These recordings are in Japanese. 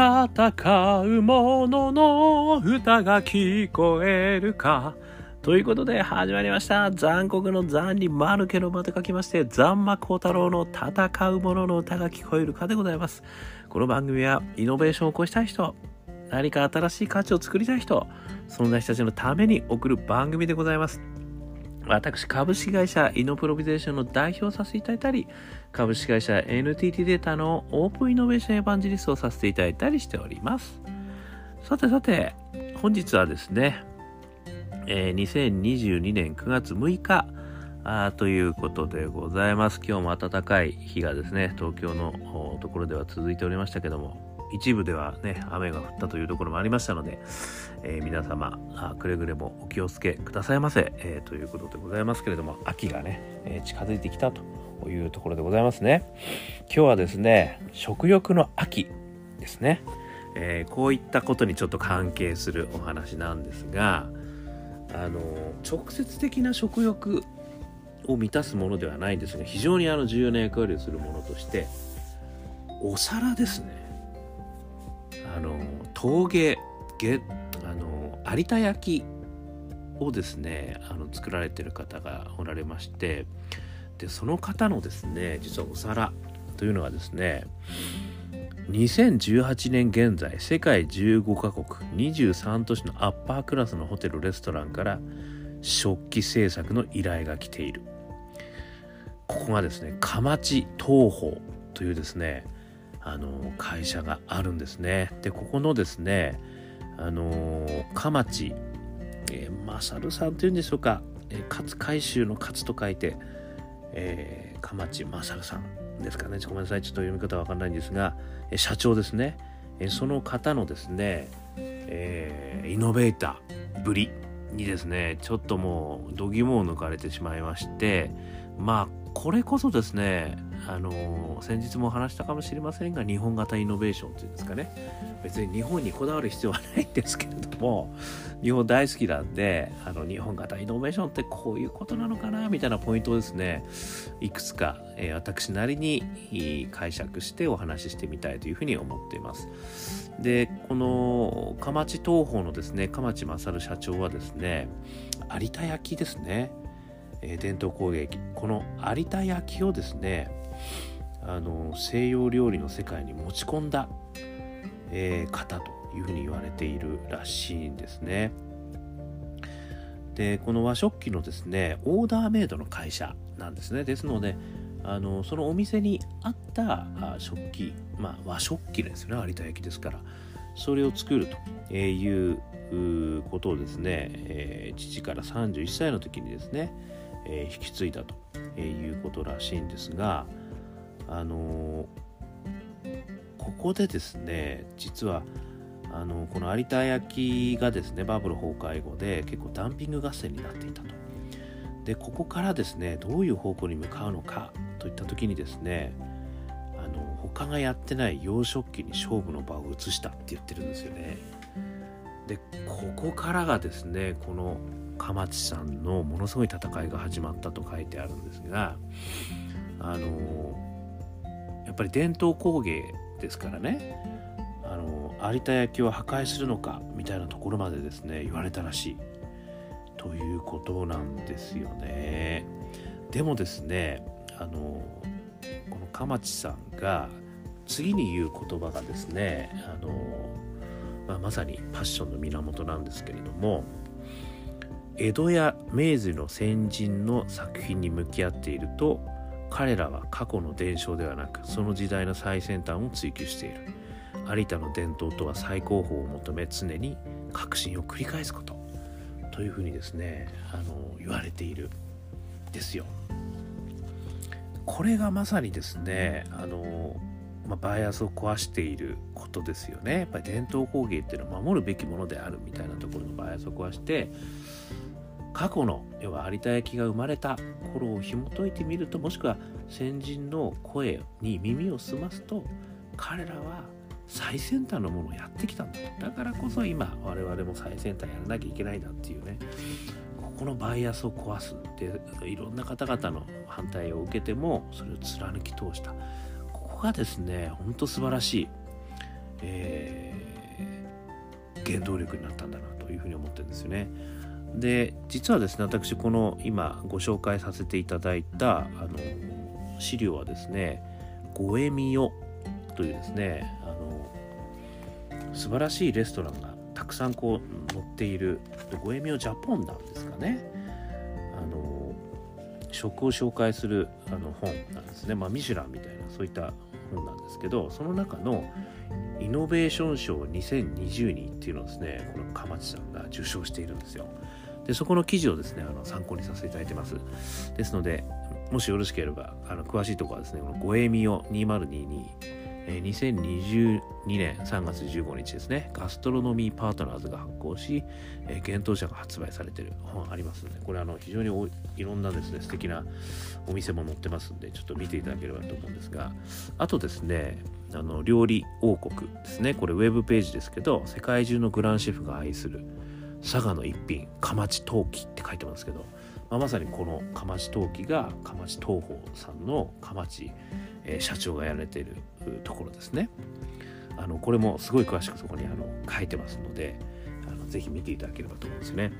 戦う者のの歌が聞こえるか。ということで始まりました。残酷の残に間抜けの間と書きまして、残魔高太郎の戦う者の歌が聞こえるかでございます。この番組はイノベーションを起こしたい人、何か新しい価値を作りたい人、そんな人たちのために送る番組でございます。私、株式会社イノプロビゼーションの代表をさせていただいたり、株式会社 NTT データのオープンイノベーションエヴァンジリストをさせていただいたりしております。さてさて、本日はですね、えー、2022年9月6日あということでございます。今日も暖かい日がですね、東京のところでは続いておりましたけども、一部ではね、雨が降ったというところもありましたので、えー、皆様あくれぐれもお気をつけくださいませ、えー、ということでございますけれども、秋がね、えー、近づいてきたというところでございますね。今日はですね、食欲の秋ですね。えこういったことにちょっと関係するお話なんですが、あの直接的な食欲を満たすものではないんですが非常にあの重要な役割をするものとしてお皿ですねあの陶芸げあの有田焼をですねあの作られてる方がおられましてでその方のですね実はお皿というのがですね2018年現在世界15カ国23都市のアッパークラスのホテルレストランから食器製作の依頼が来ている。ここがですねかまち東宝というですねあの会社があるんですね。でここのですねあのかまち、えー、マサルさんというんでしょうか、え、勝海舟の勝と書いて、えー、かまちマサルさんですかね。ごめんなさい。ちょっと読み方わかんないんですが、え、社長ですね、え、その方のですね、えー、イノベーターぶりにですねちょっともう度肝を抜かれてしまいましてまあこれこそですねあの先日も話したかもしれませんが日本型イノベーションというんですかね。別に日本にこだわる必要はないんですけれども 日本大好きなんであの日本型イノベーションってこういうことなのかなみたいなポイントをですねいくつか、えー、私なりに解釈してお話ししてみたいというふうに思っています。でこの蒲地東宝のですね蒲地勝社長はですね有田焼ですね。えー、伝統工芸この有田焼をですねあの西洋料理の世界に持ち込んだ、えー、方というふうに言われているらしいんですね。でこの和食器のですねオーダーメイドの会社なんですね。ですのであのそのお店にあった食器、まあ、和食器ですね有田焼ですからそれを作るということをですね、えー、父から31歳の時にですね、えー、引き継いだとえいうことらしいんですが、あの、ここでですね実はあのこの有田焼がですねバブル崩壊後で結構ダンピング合戦になっていたと。でここからですねどういう方向に向かうのかといった時にですねあの他がやってない洋食器に勝負の場を移したって言ってるんですよね。でここからがですねこの蒲地さんのものすごい戦いが始まったと書いてあるんですがあのやっぱり伝統工芸ですからねあの有田焼を破壊するのかみたいなところまでですね言われたらしいということなんですよね。でもですねあのこの蒲地さんが次に言う言葉がですねあの、まあ、まさにパッションの源なんですけれども江戸や明治の先人の作品に向き合っていると彼らは過去の伝承ではなくその時代の最先端を追求している。有田の伝統とは最高峰を求め常に革新を繰り返すこと。というふうにですねあの言われている。ですよ。これがまさにですねあの、まあ、バイアスを壊していることですよね。やっぱり伝統工芸っていうのは守るべきものであるみたいなところのバイアスを壊して過去の要は有田焼が生まれた頃を紐解いてみるともしくは先人の声に耳を澄ますと彼らは最先端のものをやってきたんだだからこそ今我々も最先端やらなきゃいけないんだっていうねここのバイアスを壊すでいろんな方々の反対を受けてもそれを貫き通したここがですねほんと素晴らしいえー、原動力になったんだなというふうに思ってるんですよね。で実はですね私この今ご紹介させていただいたあの資料はですね「ゴエミヨ」というですねあの素晴らしいレストランがたくさんこう載っているゴエミヨジャポンなんですかね。あの食を紹介するあの本なんですね、まあ、ミシュランみたいなそういった本なんですけどその中のイノベーション賞2022っていうのをですねこの蒲地さんが受賞しているんですよ。でそこの記事をですねあの参考にさせていただいてます。ですのでもしよろしければあの詳しいところはですねこのごえみよ2022 2022年3月15日ですね、ガストロノミーパートナーズが発行し、えー、幻冬者が発売されてる本ありますので、これあの非常にいろんなですね、素敵なお店も載ってますんで、ちょっと見ていただければと思うんですが、あとですね、あの料理王国ですね、これウェブページですけど、世界中のグランシェフが愛する佐賀の一品、蒲地陶器って書いてますけど、まあ、まさにこの蒲地陶器が蒲地東宝さんの蒲地えー、社長がやられているところですね。あのこれもすごい詳しくそこにあの書いてますのであのぜひ見ていただければと思うんですね。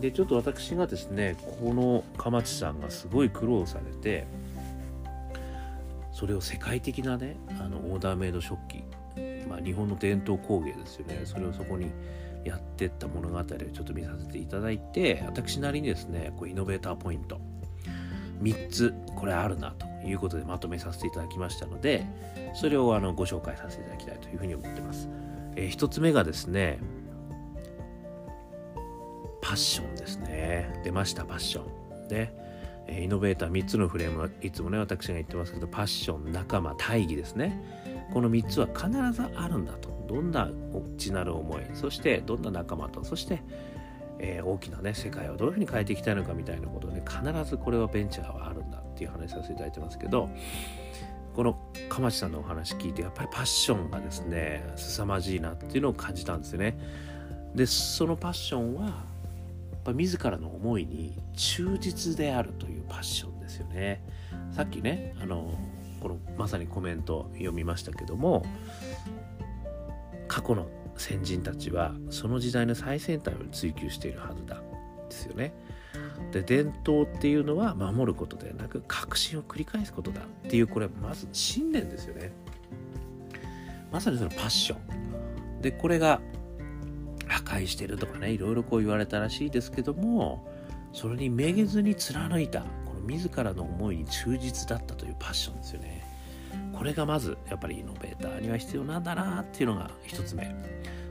でちょっと私がですねこの蒲地さんがすごい苦労されてそれを世界的なねあのオーダーメイド食器、まあ、日本の伝統工芸ですよね。それをそこにやってった物語をちょっと見させていただいて私なりにですねこうイノベーターポイント3つこれあるなということでまとめさせていただきましたのでそれをあのご紹介させていただきたいというふうに思ってます、えー、1つ目がですねパッションですね。出ましたパッション。ねイノベーター3つのフレームはいつもね私が言ってますけどパッション仲間大義ですね。この3つは必ずあるんだとどんな内なる思いそしてどんな仲間とそしてえー、大きなね世界をどういうふうに変えていきたいのかみたいなことで、ね、必ずこれはベンチャーはあるんだっていう話させていただいてますけどこの鎌地さんのお話聞いてやっぱりパッションがですね凄まじいなっていうのを感じたんですよね。でそのパッションはやっぱ自らの思いに忠実であるというパッションですよね。さっきねあのこのまさにコメント読みましたけども過去の先人たちはその時代の最先端を追求しているはずだですよね。で伝統っていうのは守ることではなく革新を繰り返すことだっていうこれはまず信念ですよね。まさにそのパッション。でこれが破壊してるとかねいろいろこう言われたらしいですけどもそれにめげずに貫いた自らの思いに忠実だったというパッションですよね。これがまずやっぱりイノベーターには必要なんだなっていうのが一つ目。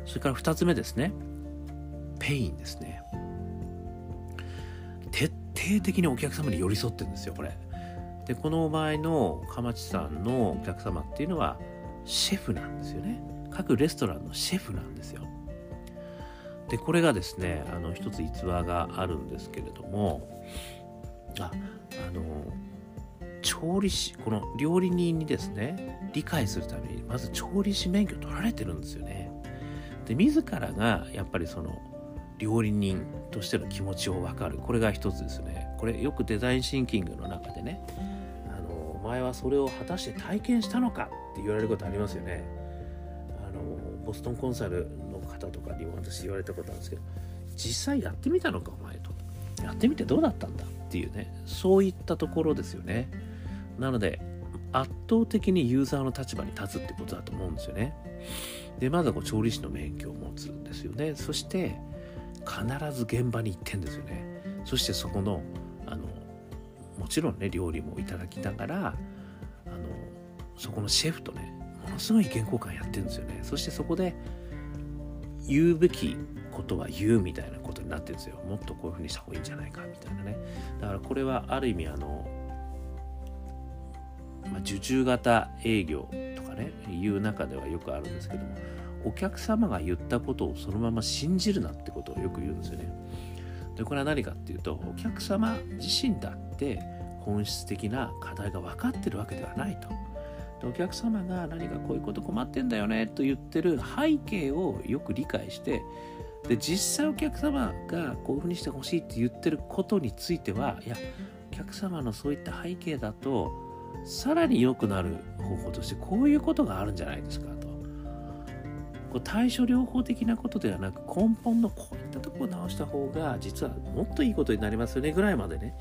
それから二つ目ですね。ペインですね。徹底的にお客様に寄り添ってるんですよこれ。でこの場合の蒲地さんのお客様っていうのはシェフなんですよね。各レストランのシェフなんですよ。でこれがですねあの一つ逸話があるんですけれどもああの調理師この料理人にですね理解するためにまず調理師免許取られてるんですよね。で自らがやっぱりその料理人としての気持ちを分かる。これが一つですね。これよくデザインシンキングの中でねあのお前はそれを果たして体験したのかって言われることありますよね。あのボストンコンサルの方とかにも私言われたことあるんですけど実際やってみたのかお前と。やってみてどうだったんだっていうねそういったところですよねなので圧倒的にユーザーの立場に立つってことだと思うんですよね。でまずはこう調理師の免許を持つんですよね。そして必ず現場に行ってんですよね。そしてそこのあのもちろんね料理もいただきながらあのそこのシェフとねものすごい意見交換やってるんですよね。そしてそこで言うべきことは言うみたいなことになってるんですよ。もっとこういうふうにした方がいいんじゃないかみたいなね。だからこれはある意味あのまあ、受注型営業とかねいう中ではよくあるんですけどもお客様が言ったことをそのまま信じるなってことをよく言うんですよね。でこれは何かっていうとお客様自身だって本質的な課題が分かってるわけではないと。お客様が何かこういうこと困ってんだよねと言ってる背景をよく理解してで実際お客様がこういうふうにしてほしいって言ってることについてはいやお客様のそういった背景だとさらに良くなる方法としてこういうことがあるんじゃないですかと。こう対処療法的なことではなく根本のこういったとこを直した方が実はもっといいことになりますよねぐらいまでね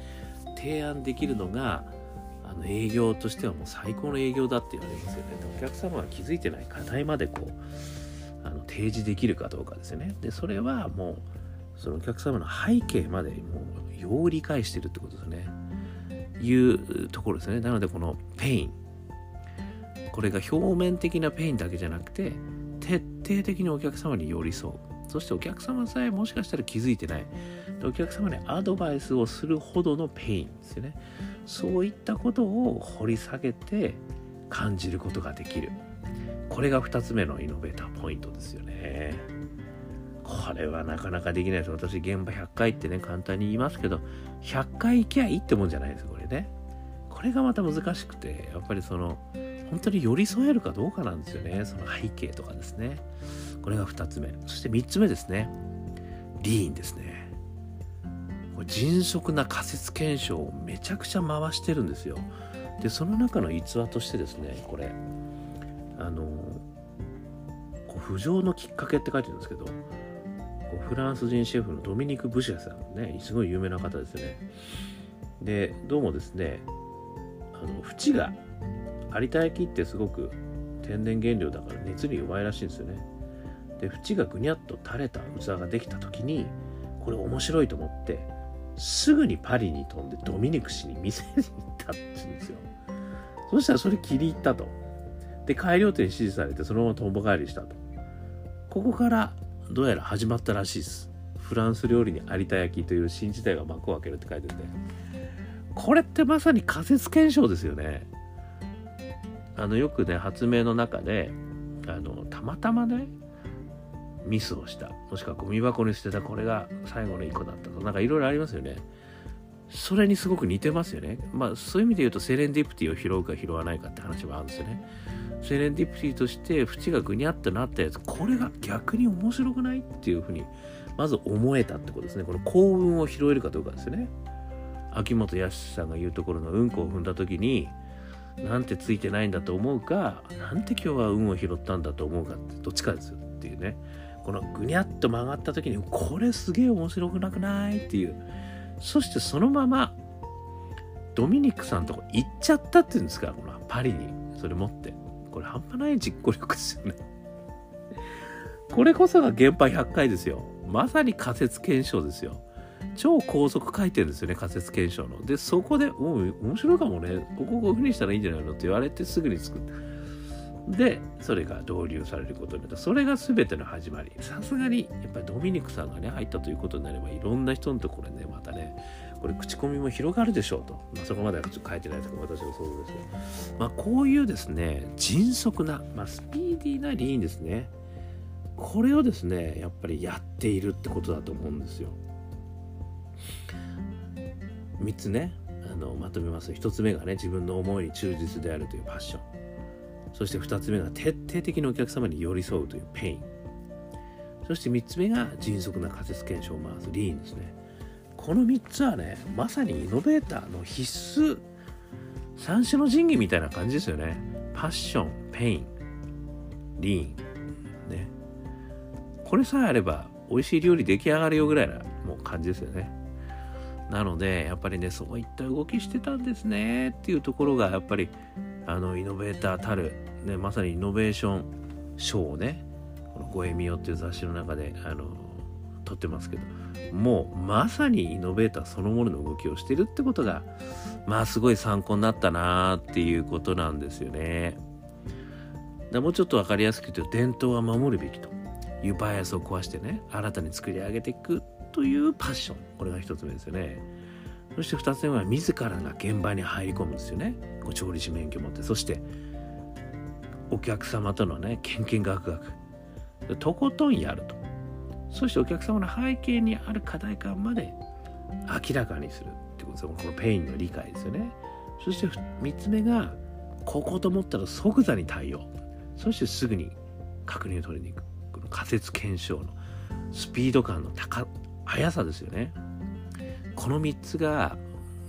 提案できるのがの営業としてはもう最高の営業だって言われますよね。お客様が気づいてない課題までこうあの提示できるかどうかですよね。でそれはもうそのお客様の背景までもうよう理解してるってことですね。いうところですね。なのでこのペイン。これが表面的なペインだけじゃなくて徹底的にお客様に寄り添う。そしてお客様さえもしかしたら気づいてない。お客様にアドバイスをするほどのペインですよね。そういったことを掘り下げて感じることができる。これが2つ目のイノベーターポイントですよね。これはなかなかできないです。私現場100回ってね簡単に言いますけど100回行きゃいいってもんじゃないですこれね。これがまた難しくてやっぱりその本当に寄り添えるかどうかなんですよね。その背景とかですね。これが2つ目。そして3つ目ですね。リーンですね。迅速な仮説検証をめちゃくちゃ回してるんですよ。でその中の逸話としてですねこれあのこう浮上のきっかけって書いてるんですけどこうフランス人シェフのドミニク・ブシャさんねすごい有名な方ですよね。でどうもですねあの縁が有田焼ってすごく天然原料だから熱に弱いらしいんですよね。で縁がぐにゃっと垂れた器ができた時にこれ面白いと思ってすぐにパリに飛んでドミニク氏に見せに行ったって言うんですよ。そしたらそれ気に入ったと。で改良点指示されてそのままとんぼ返りしたと。ここからどうやら始まったらしいです。フランス料理に有田焼という新時代が幕を開けるって書いてて。これってまさに仮説検証ですよね。あのよくね発明の中であのたまたまねミスをした。もしくはゴミ箱に捨てた。これが最後の1個だったと。なんかいろいろありますよね。それにすごく似てますよね。まあそういう意味で言うとセレンディプティを拾うか拾わないかって話もあるんですよね。セレンディプティとして縁がぐにゃってなったやつ。これが逆に面白くないっていうふうにまず思えたってことですね。この幸運を拾えるかどうかですよね。秋元康さんが言うところのうんこを踏んだ時になんてついてないんだと思うかなんて今日は運を拾ったんだと思うかってどっちかですよ。っていうね。このぐにゃっと曲がった時にこれすげえ面白くなくないっていう。そしてそのままドミニクさんとこ行っちゃったっていうんですかこのパリに。それ持って。これ半端ない実行力ですよね。これこそが現場100回ですよ。まさに仮説検証ですよ。超高速回転ですよね仮説検証の。でそこで「おう面白いかもね。こここういうふうにしたらいいんじゃないの?」って言われてすぐに作った。でそれが導入されることになった。それが全ての始まり。さすがにやっぱりドミニクさんがね入ったということになればいろんな人のところでねまたねこれ口コミも広がるでしょうと、まあ、そこまではちょっと書いてないですけど私はそうですけど、まあ、こういうですね迅速な、まあ、スピーディーなリーンですね。これをですねやっぱりやっているってことだと思うんですよ。3つねあのまとめます。1つ目がね自分の思いに忠実であるというパッション。そして2つ目が徹底的にお客様に寄り添うというペイン。そして3つ目が迅速な仮説検証を回すリーンですね。この3つはねまさにイノベーターの必須三種の神器みたいな感じですよね。パッションペインリーンね。これさえあれば美味しい料理出来上がるよぐらいなもう感じですよね。なのでやっぱりねそういった動きしてたんですねっていうところがやっぱりあのイノベーターたる、ね、まさにイノベーション賞をねこの「ゴエミオ」っていう雑誌の中であの撮ってますけどもうまさにイノベーターそのものの動きをしてるってことがまあすごい参考になったなっていうことなんですよね。だもうちょっと分かりやすく言うと伝統は守るべきと。いうバイアスを壊してね新たに作り上げていくというパッション。これが一つ目ですよね。そして二つ目は自らが現場に入り込むんですよね。こう調理師免許を持って。そしてお客様とのねけんけんがくがくとことんやると。そしてお客様の背景にある課題感まで明らかにするってことですこのペインの理解ですよね。そして3つ目がここと思ったら即座に対応。そしてすぐに確認を取りに行く。この仮説検証のスピード感の高速さですよね。この3つが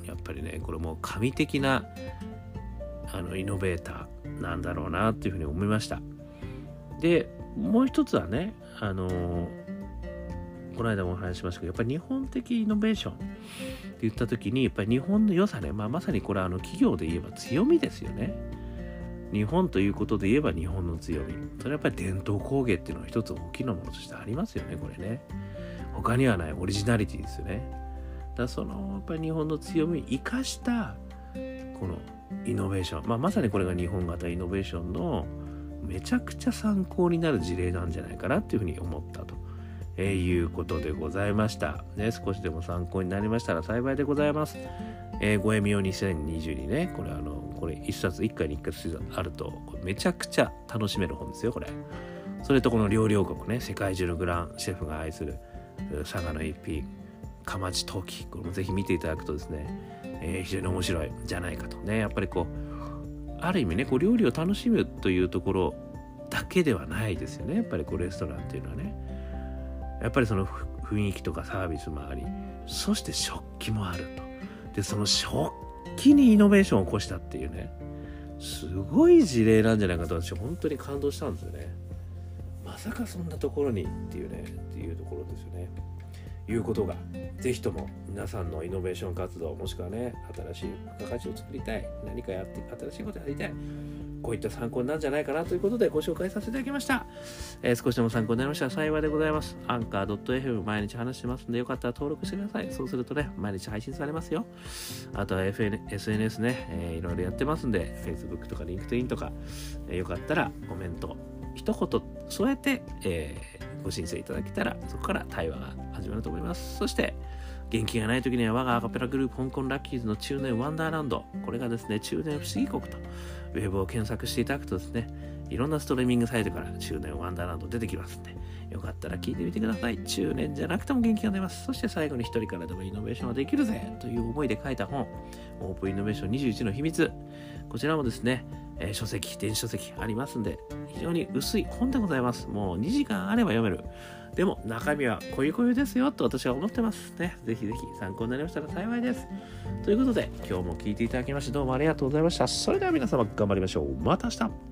やっぱりねこれもう神的なあのイノベーター。なんだろうなっていうふうに思いました。でもう一つはねあのこの間もお話ししましたけどやっぱり日本的イノベーションって言った時にやっぱり日本の良さね、まあ、まさにこれはあの企業で言えば強みですよね。日本ということで言えば日本の強み。それはやっぱり伝統工芸っていうのは一つ大きなものとしてありますよねこれね。他にはないオリジナリティですよね。だからそのやっぱり日本の強みを生かしたこのイノベーション、まあ、まさにこれが日本型イノベーションのめちゃくちゃ参考になる事例なんじゃないかなっていうふうに思ったと。えー、いうことでございました。ね、少しでも参考になりましたら幸いでございます。えー、ごえみよ2022ね、これあの、これ一冊一回に一回あると、めちゃくちゃ楽しめる本ですよ、これ。それとこの料理王国ね、世界中のグランシェフが愛する佐賀の一品、釜地陶器、これもぜひ見ていただくとですね、えー、非常に面白いじゃないかとね、やっぱりこう、ある意味ね、こう料理を楽しむというところだけではないですよね、やっぱりこうレストランっていうのはね。やっぱりその雰囲気とかサービスもありそして食器もあると。でその食器にイノベーションを起こしたっていうねすごい事例なんじゃないかと私本当に感動したんですよね。まさかそんなところにっていうねっていうところですよね。いうことが是非とも皆さんのイノベーション活動もしくはね新しい付加価値を作りたい何かやって新しいことやりたいこういった参考になるんじゃないかなということでご紹介させていただきました。えー、少しでも参考になりましたら幸いでございます。アンカー .fm 毎日話してますんでよかったら登録してください。そうするとね、毎日配信されますよ。あとは SNS ね、えー、いろいろやってますんで、Facebook とか LinkedIn とか、えー、よかったらコメント、一言添えて、えー、ご申請いただけたら、そこから対話が始まると思います。そして、元気がない時には我がアカペラグループ香港ラッキーズの中年ワンダーランド。これがですね、中年不思議国とウェブを検索していただくとですね、いろんなストリーミングサイトから中年ワンダーランド出てきますんで、よかったら聞いてみてください。中年じゃなくても元気が出ます。そして最後に一人からでもイノベーションはできるぜという思いで書いた本、オープンイノベーション21の秘密。こちらもですね、えー、書籍、電子書籍ありますんで、非常に薄い本でございます。もう2時間あれば読める。でも中身はこゆこゆですよと私は思ってますね。ぜひぜひ参考になりましたら幸いです。ということで今日も聴いていただきましてどうもありがとうございました。それでは皆様頑張りましょう。また明日